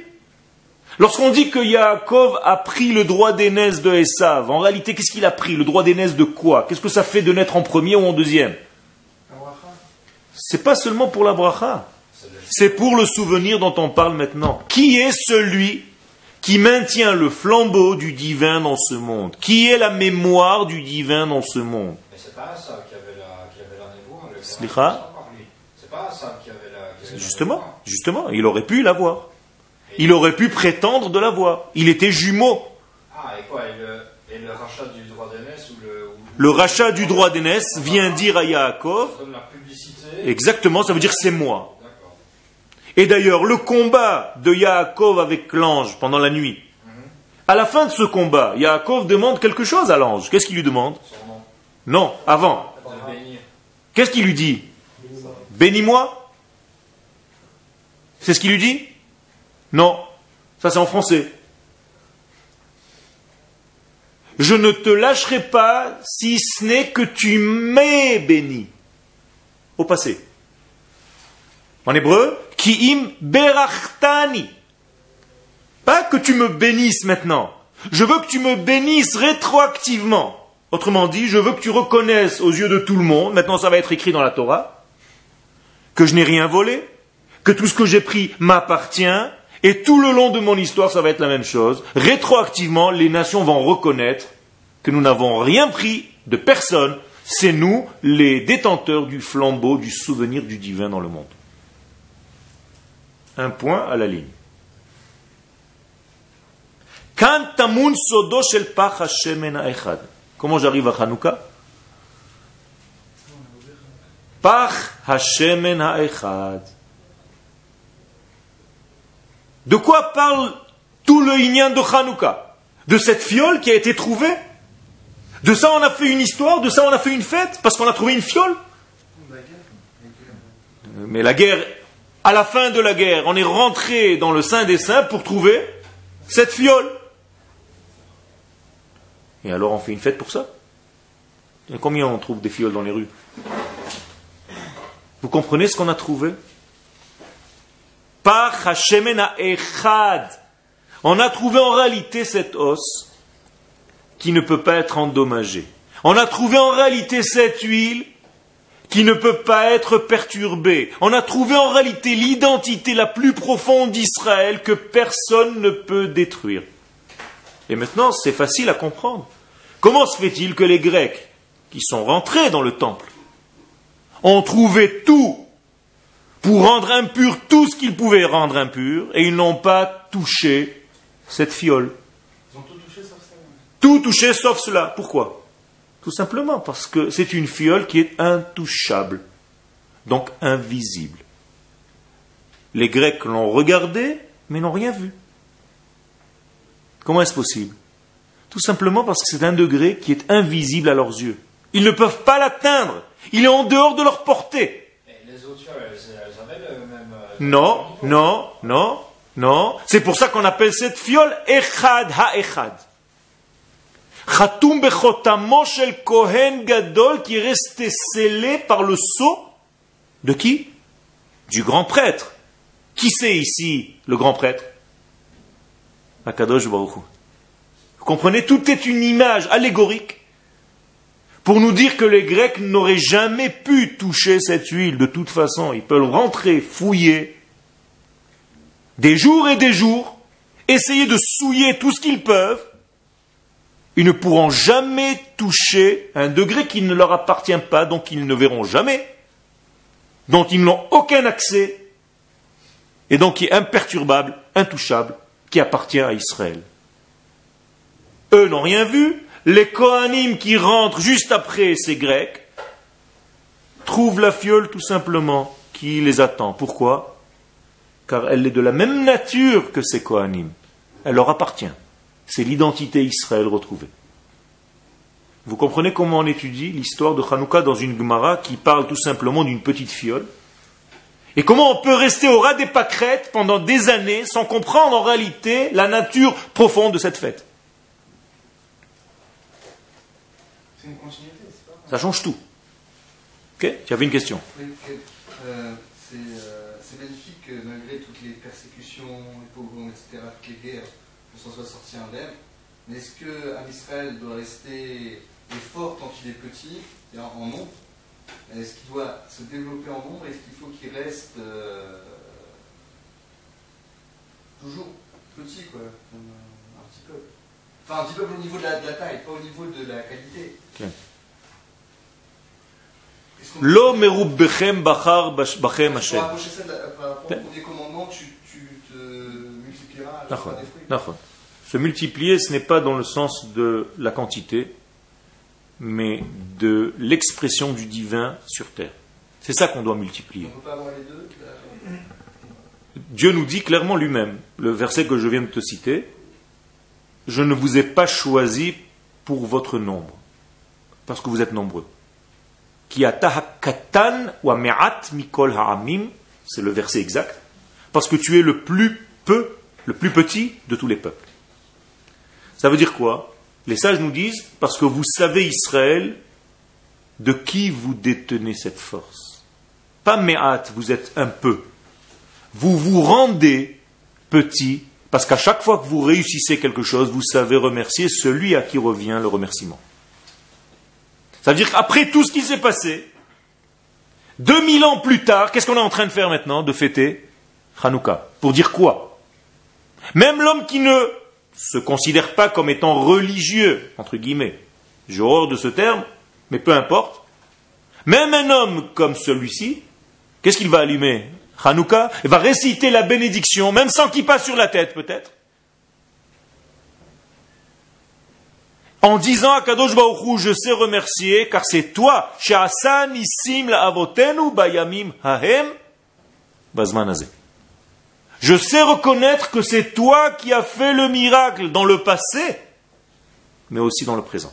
Lorsqu'on dit que Yaakov a pris le droit d'aînesse de Esav, en réalité, qu'est-ce qu'il a pris Le droit d'aînesse de quoi? Qu'est-ce que ça fait de naître en premier ou en deuxième? C'est pas seulement pour la bracha. C'est pour le souvenir dont on parle maintenant. Qui est celui qui maintient le flambeau du divin dans ce monde? Qui est la mémoire du divin dans ce monde? Mais c'est pas qui avait la, qui avait la Justement, justement, il aurait pu l'avoir. Il aurait pu prétendre de l'avoir. Il était jumeau. Ah, et quoi Et le, et le rachat du droit d'aînesse ou le. ou- Le rachat du droit d'aînesse vient dire à Yaakov, exactement, ça veut dire c'est moi. Et d'ailleurs, le combat de Yaakov avec l'ange pendant la nuit, à la fin de ce combat, Yaakov demande quelque chose à l'ange. Qu'est-ce qu'il lui demande Son nom. Non, avant. Qu'est-ce qu'il lui dit Bénis-moi C'est ce qu'il lui dit Non, ça c'est en français. Je ne te lâcherai pas si ce n'est que tu m'aies béni. Au passé. En hébreu, kiim berachtani. Pas que tu me bénisses maintenant. Je veux que tu me bénisses rétroactivement. Autrement dit, je veux que tu reconnaisses aux yeux de tout le monde, maintenant ça va être écrit dans la Torah, que je n'ai rien volé, que tout ce que j'ai pris m'appartient, et tout le long de mon histoire, ça va être la même chose. Rétroactivement, les nations vont reconnaître que nous n'avons rien pris de personne, c'est nous les détenteurs du flambeau du souvenir du divin dans le monde. Un point à la ligne. Comment j'arrive à Hanouka? De quoi parle tout le Inyan de Hanouka? De cette fiole qui a été trouvée? De ça on a fait une histoire De ça on a fait une fête Parce qu'on a trouvé une fiole? Mais la guerre, à la fin de la guerre, on est rentré dans le Saint des Saints pour trouver cette fiole. Et alors on fait une fête pour ça? Combien on trouve des fioles dans les rues? Vous comprenez ce qu'on a trouvé? Par Hashemen Echad. On a trouvé en réalité cet os qui ne peut pas être endommagé. On a trouvé en réalité cette huile qui ne peut pas être perturbée. On a trouvé en réalité l'identité la plus profonde d'Israël que personne ne peut détruire. Et maintenant, c'est facile à comprendre. Comment se fait-il que les Grecs, qui sont rentrés dans le temple, ont trouvé tout pour rendre impur tout ce qu'ils pouvaient rendre impur, et ils n'ont pas touché cette fiole Ils ont tout touché sauf ça. Tout touché sauf cela. Pourquoi? Tout simplement parce que c'est une fiole qui est intouchable, donc invisible. Les Grecs l'ont regardée, mais n'ont rien vu. Comment est-ce possible? Tout simplement parce que c'est un degré qui est invisible à leurs yeux. Ils ne peuvent pas l'atteindre. Il est en dehors de leur portée. Et les autres, elles, Non, non, non, non. C'est pour ça qu'on appelle cette fiole Echad ha-Echad. Chatoum bechotamo shel Kohen Gadol qui est resté scellé par le sceau de qui? Du grand prêtre. Qui c'est ici le grand prêtre? Akadosh Baruch. Vous comprenez? Tout est une image allégorique pour nous dire que les Grecs n'auraient jamais pu toucher cette huile de toute façon. Ils peuvent rentrer, fouiller, des jours et des jours, essayer de souiller tout ce qu'ils peuvent. Ils ne pourront jamais toucher un degré qui ne leur appartient pas, donc ils ne verront jamais, dont ils n'ont aucun accès, et donc qui est imperturbable, intouchable, qui appartient à Israël. Eux n'ont rien vu, les Kohanim qui rentrent juste après ces Grecs trouvent la fiole tout simplement qui les attend. Pourquoi? Car elle est de la même nature que ces Kohanim. Elle leur appartient. C'est l'identité Israël retrouvée. Vous comprenez comment on étudie l'histoire de Hanouka dans une Gemara qui parle tout simplement d'une petite fiole? Et comment on peut rester au ras des pâquerettes pendant des années sans comprendre en réalité la nature profonde de cette fête? C'est une continuité, c'est pas Ça change tout. Ok Tu avais une question Oui, euh, c'est euh, c'est magnifique que malgré toutes les persécutions, les pogroms, etc., toutes les guerres, qu'on s'en soit sorti indemne. Mais est-ce Am Israël doit rester est fort quand il est petit, c'est-à-dire en nombre? Est-ce qu'il doit se développer en nombre? Est-ce qu'il faut qu'il reste euh, toujours petit, quoi, comme un, un petit peu Enfin, un petit peu au niveau de la, de la taille, pas au niveau de la qualité. Multiplieras à la D'accord. fois des fruits. D'accord. Se multiplier, ce n'est pas dans le sens de la quantité, mais de l'expression du divin sur terre. C'est ça qu'on doit multiplier. On ne peut pas avoir les deux là. Dieu nous dit clairement lui-même, le verset que je viens de te citer, je ne vous ai pas choisi pour votre nombre, parce que vous êtes nombreux. Wa me'at mikol ha'amim, c'est le verset exact, parce que tu es le plus peu, le plus petit de tous les peuples. Ça veut dire quoi? Les sages nous disent, parce que vous savez Israël, de qui vous détenez cette force. Pas me'at, vous êtes un peu vous vous rendez petit, parce qu'à chaque fois que vous réussissez quelque chose, vous savez remercier celui à qui revient le remerciement. Ça veut dire qu'après tout ce qui s'est passé, 2000 ans plus tard, qu'est-ce qu'on est en train de faire maintenant De fêter Hanouka? Pour dire quoi? Même l'homme qui ne se considère pas comme étant religieux, entre guillemets, j'ai horreur de ce terme, mais peu importe, même un homme comme celui-ci, qu'est-ce qu'il va allumer? Hanouka, va réciter la bénédiction, même sans qu'il passe sur la tête peut-être. En disant à Kadosh Baruch Hu, je sais remercier, car c'est toi, isim la avotenu bayamim hahem bazman hazeh. Je sais reconnaître que c'est toi qui as fait le miracle dans le passé, mais aussi dans le présent.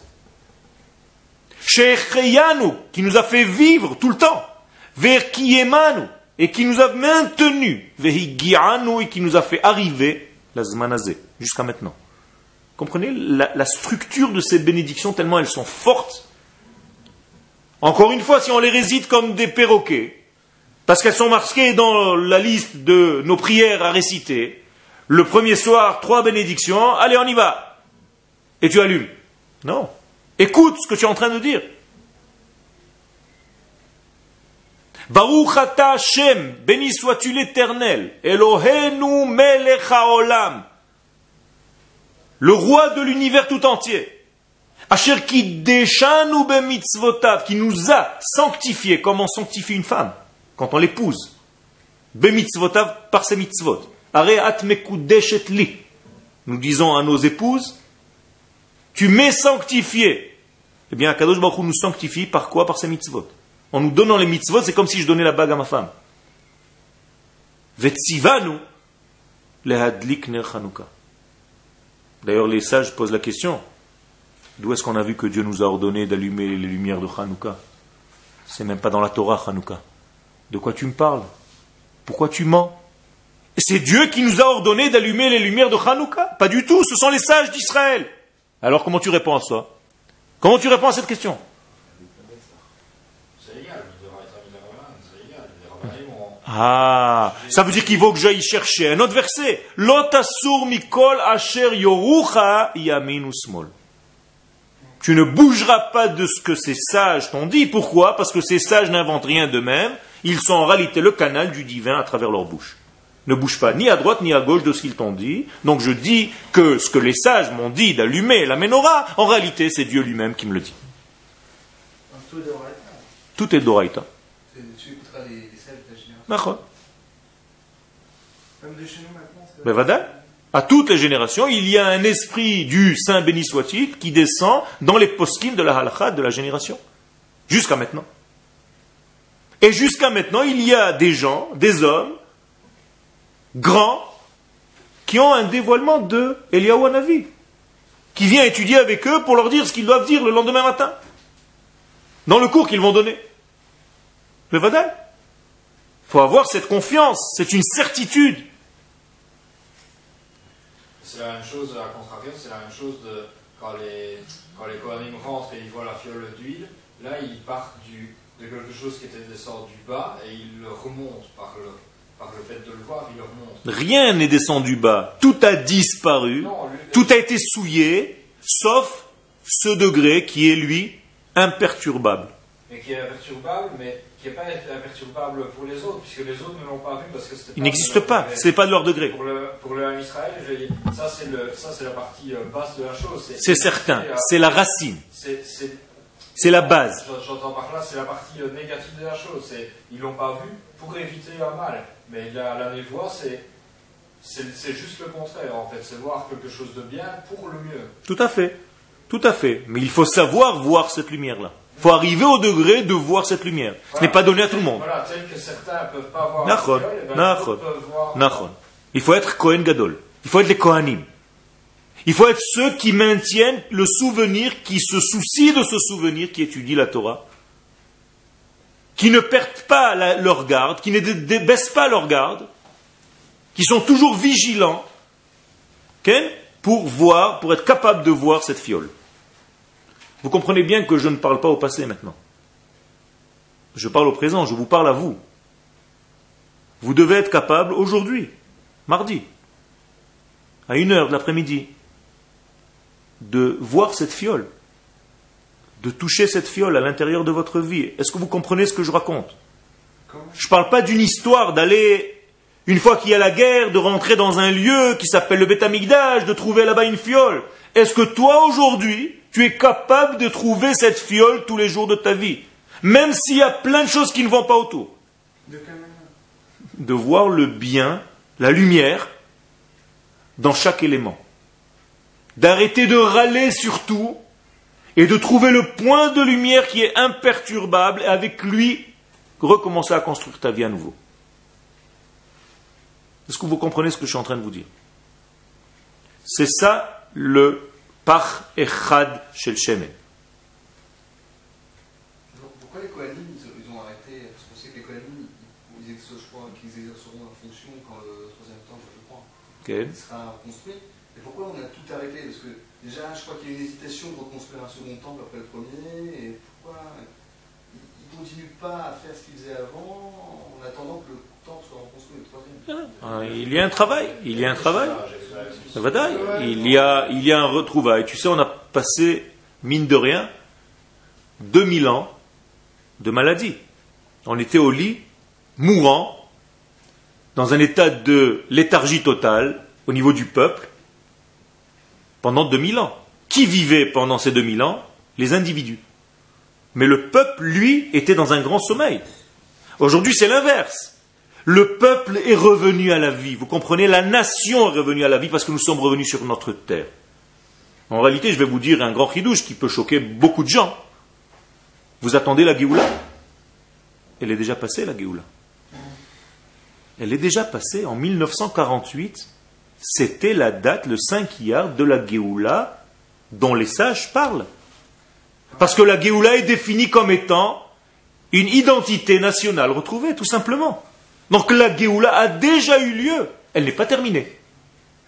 Shecheyanu, qui nous a fait vivre tout le temps. Verkiemanu, et qui nous a maintenu. Vehigianu, et qui nous a fait arriver la zmanazé, jusqu'à maintenant. Comprenez la, la structure de ces bénédictions, tellement elles sont fortes. Encore une fois, si on les réside comme des perroquets, parce qu'elles sont marquées dans la liste de nos prières à réciter, le premier soir, trois bénédictions, allez, on y va. Et tu allumes. Non. Écoute ce que tu es en train de dire. Baruch ata Hashem, béni sois-tu l'éternel, Elohenu melech haolam, le roi de l'univers tout entier, Asher kiddeshanu bemitzvotav, qui nous a sanctifiés, comme on sanctifie une femme, quand on l'épouse, bemitzvotav par ses mitzvot, Are at mekudeshet li, nous disons à nos épouses, tu m'es sanctifié. Eh bien, Kadosh Baruch nous sanctifie par quoi? Par ses mitzvot. En nous donnant les mitzvot, c'est comme si je donnais la bague à ma femme. Vetsivanu lehadlik ner. D'ailleurs, les sages posent la question d'où est-ce qu'on a vu que Dieu nous a ordonné d'allumer les lumières de Hanouka C'est même pas dans la Torah, Hanouka. De quoi tu me parles? Pourquoi tu mens? C'est Dieu qui nous a ordonné d'allumer les lumières de Hanouka Pas du tout, ce sont les sages d'Israël. Alors comment tu réponds à ça? Comment tu réponds à cette question C'est égal, le Doraita Midrabanan, c'est égal. Les rabbins vont. Ah, ça veut dire qu'il faut que j'aille chercher un autre verset. Lotasur mikol asher yorucha yamin usmol. Tu ne bougeras pas de ce que ces sages t'ont dit. Pourquoi? Parce que ces sages n'inventent rien d'eux-mêmes. Ils sont en réalité le canal du divin à travers leur bouche. Ne bouge pas ni à droite ni à gauche de ce qu'ils t'ont dit. Donc je dis que ce que les sages m'ont dit d'allumer la menorah, en réalité c'est Dieu lui-même qui me le dit. Tout est d'oraita. Vada. À toutes les générations, il y a un esprit du Saint béni soit-il qui descend dans les poskim de la halakha de la génération. Jusqu'à maintenant. Et jusqu'à maintenant, il y a des gens, des hommes, grands, qui ont un dévoilement de Eliyahu Hanavi, qui vient étudier avec eux pour leur dire ce qu'ils doivent dire le lendemain matin, dans le cours qu'ils vont donner. Le. Faut avoir cette confiance, c'est une certitude. C'est la même chose, à contrario, c'est la même chose de quand les, quand les rentrent et ils voient la fiole d'huile, là ils partent du, de quelque chose qui était descendu du bas et ils le remontent par le, par le fait de le voir, ils le remontent. Rien n'est descendu bas. Tout a disparu. Non, Tout a été souillé, sauf ce degré qui est, lui, imperturbable. mais qui est imperturbable, mais qui n'est pas imperturbable pour les autres, puisque les autres ne l'ont pas vu parce que c'était Il n'existe pas. Ce n'est pas de leur degré. Pour le, pour le Israël, je dire, ça c'est le- ça, c'est la partie euh, basse de la chose. C'est certain. euh, C'est la racine. c'est- la base. J'entends par là, c'est la partie euh, négative de la chose. C'est, ils l'ont pas vu pour éviter un mal. Mais la, la névoie, c'est, c'est, c'est juste le contraire, en fait. C'est voir quelque chose de bien pour le mieux. Tout à fait. Tout à fait. Mais il faut savoir voir cette lumière-là. Il faut arriver au degré de voir cette lumière. Ce n'est pas donné à tout le monde. Voilà, que certains peuvent pas voir voir. Il faut être Kohen Gadol. Il faut être les Kohanim. Il faut être ceux qui maintiennent le souvenir, qui se soucient de ce souvenir, qui étudient la Torah, qui ne perdent pas la- leur garde, qui ne baissent pas leur garde, qui sont toujours vigilants, pour voir, pour être capables de voir cette fiole. Vous comprenez bien que je ne parle pas au passé maintenant. Je parle au présent, je vous parle à vous. Vous devez être capable aujourd'hui, mardi, à une heure de l'après-midi, de voir cette fiole, de toucher cette fiole à l'intérieur de votre vie. Est-ce que vous comprenez ce que je raconte? Je ne parle pas d'une histoire d'aller, une fois qu'il y a la guerre, de rentrer dans un lieu qui s'appelle le Betamigdash, de trouver là-bas une fiole. Est-ce que toi, aujourd'hui, tu es capable de trouver cette fiole tous les jours de ta vie Même s'il y a plein de choses qui ne vont pas autour De voir le bien, la lumière, dans chaque élément. D'arrêter de râler sur tout et de trouver le point de lumière qui est imperturbable et avec lui recommencer à construire ta vie à nouveau. Est-ce que vous comprenez ce que je suis en train de vous dire? C'est ça le Pach Echad Shel Shemen. Pourquoi les Kohanim, ils, ont- arrêté? Parce qu'on sait que les Kohanim, ils, ils exercent, je crois, qu'ils exerceront leur fonction quand le troisième temps, je crois, Ok il sera reconstruit. Et pourquoi on a tout arrêté? Parce que déjà, je crois qu'il y a une hésitation de reconstruire un second temple après le premier. Et pourquoi? Continuent pas à faire ce qu'ils faisaient avant en attendant que le temple soit reconstruit le troisième Ah, Il y a un travail, il y a un travail. Il y a, il y a un retrouvail. Tu sais, on a passé, mine de rien, 2000 ans de maladie. On était au lit, mourant, dans un état de léthargie totale au niveau du peuple, pendant 2000 ans. Qui vivait pendant ces 2000 ans? Les individus. Mais le peuple, lui, était dans un grand sommeil. Aujourd'hui, c'est l'inverse. Le peuple est revenu à la vie. Vous comprenez La nation est revenue à la vie parce que nous sommes revenus sur notre terre. En réalité, je vais vous dire un grand chidouche qui peut choquer beaucoup de gens. Vous attendez la Géoula? Elle est déjà passée, la Géoula. Elle est déjà passée en 1948. C'était la date, le 5 Iyar de la Géoula dont les sages parlent. Parce que la Géoula est définie comme étant une identité nationale retrouvée, tout simplement. Donc la Géoula a déjà eu lieu. Elle n'est pas terminée.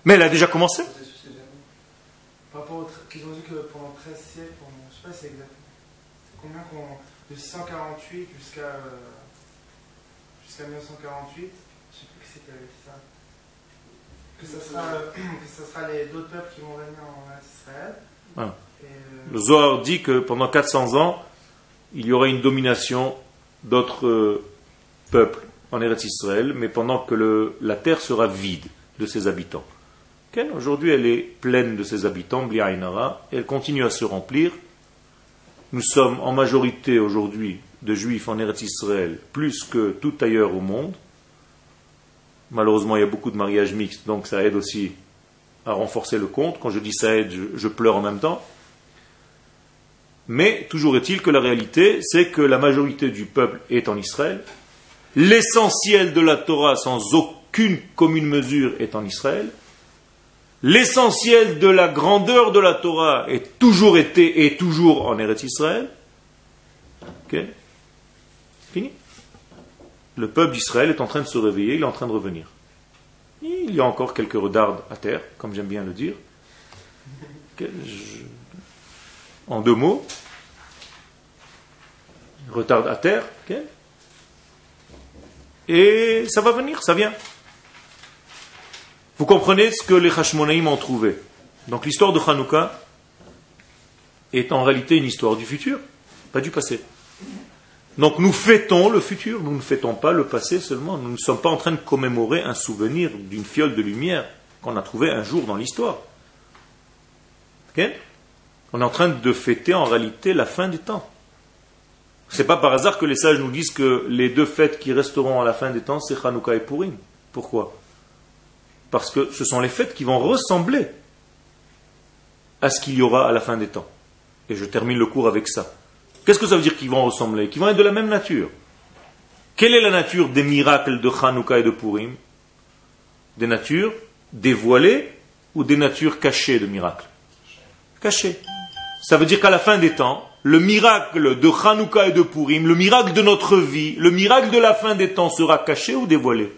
Mais elle a déjà commencé. Par rapport qu'ils ont dit que pendant 13 siècles, pendant, je sais pas c'est exact. Combien. De 648 jusqu'à. euh, jusqu'à 1948. Je sais plus qui c'était ça. Que ça sera, euh, que ça sera les d'autres peuples qui vont venir en Israël. Euh, Le Zohar dit que pendant 400 ans, il y aura une domination d'autres euh, peuples en Eretz Israël, mais pendant que la terre sera vide de ses habitants. Aujourd'hui, elle est pleine de ses habitants, Bli Ain Hara, et elle continue à se remplir. Nous sommes en majorité aujourd'hui de juifs en Eretz Israël, plus que tout ailleurs au monde. Malheureusement, il y a beaucoup de mariages mixtes, donc ça aide aussi à renforcer le compte. Quand je dis ça aide, je, pleure en même temps. Mais toujours est-il que la réalité, c'est que la majorité du peuple est en Israël. L'essentiel de la Torah, sans aucune commune mesure, est en Israël. L'essentiel de la grandeur de la Torah est toujours été et toujours en Eretz Israël. Ok? Fini? Le peuple d'Israël est en train de se réveiller, il est en train de revenir. Il y a encore quelques retards à terre, comme j'aime bien le dire. En deux mots, retard à terre, et ça va venir, ça vient. Vous comprenez ce que les Hashmonaïm ont trouvé. Donc l'histoire de Hanouka est en réalité une histoire du futur, pas du passé. Donc nous fêtons le futur, nous ne fêtons pas le passé seulement. Nous ne sommes pas en train de commémorer un souvenir d'une fiole de lumière qu'on a trouvé un jour dans l'histoire. On est en train de fêter en réalité la fin des temps. C'est pas par hasard que les sages nous disent que les deux fêtes qui resteront à la fin des temps, c'est Hanouka et Purim. Pourquoi? Parce que ce sont les fêtes qui vont ressembler à ce qu'il y aura à la fin des temps. Et je termine le cours avec ça. Qu'est-ce que ça veut dire qu'ils vont ressembler? Qu'ils vont être de la même nature. Quelle est la nature des miracles de Hanouka et de Purim? Des natures dévoilées ou des natures cachées de miracles? Cachées. Ça veut dire qu'à la fin des temps, le miracle de Hanouka et de Purim, le miracle de notre vie, le miracle de la fin des temps sera caché ou dévoilé?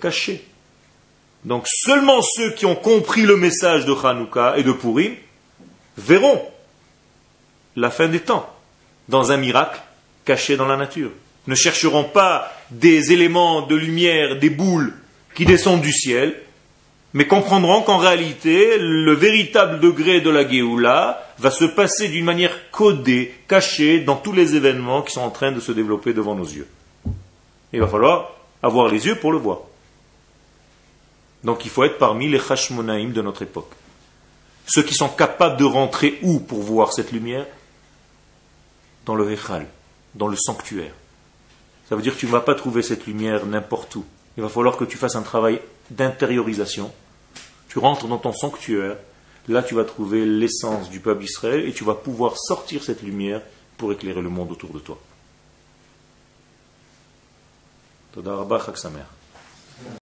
Caché. Donc seulement ceux qui ont compris le message de Hanouka et de Purim verront la fin des temps dans un miracle caché dans la nature. Ne chercheront pas des éléments de lumière, des boules qui descendent du ciel, mais comprendront qu'en réalité, le véritable degré de la Géoula va se passer d'une manière codée, cachée, dans tous les événements qui sont en train de se développer devant nos yeux. Il va falloir avoir les yeux pour le voir. Donc il faut être parmi les Hashmonaïm de notre époque. Ceux qui sont capables de rentrer où pour voir cette lumière? Dans le Hechal, dans le sanctuaire. Ça veut dire que tu ne vas pas trouver cette lumière n'importe où. Il va falloir que tu fasses un travail d'intériorisation. Tu rentres dans ton sanctuaire, là tu vas trouver l'essence du peuple d'Israël et tu vas pouvoir sortir cette lumière pour éclairer le monde autour de toi. Toda rabba, Chag Sameach.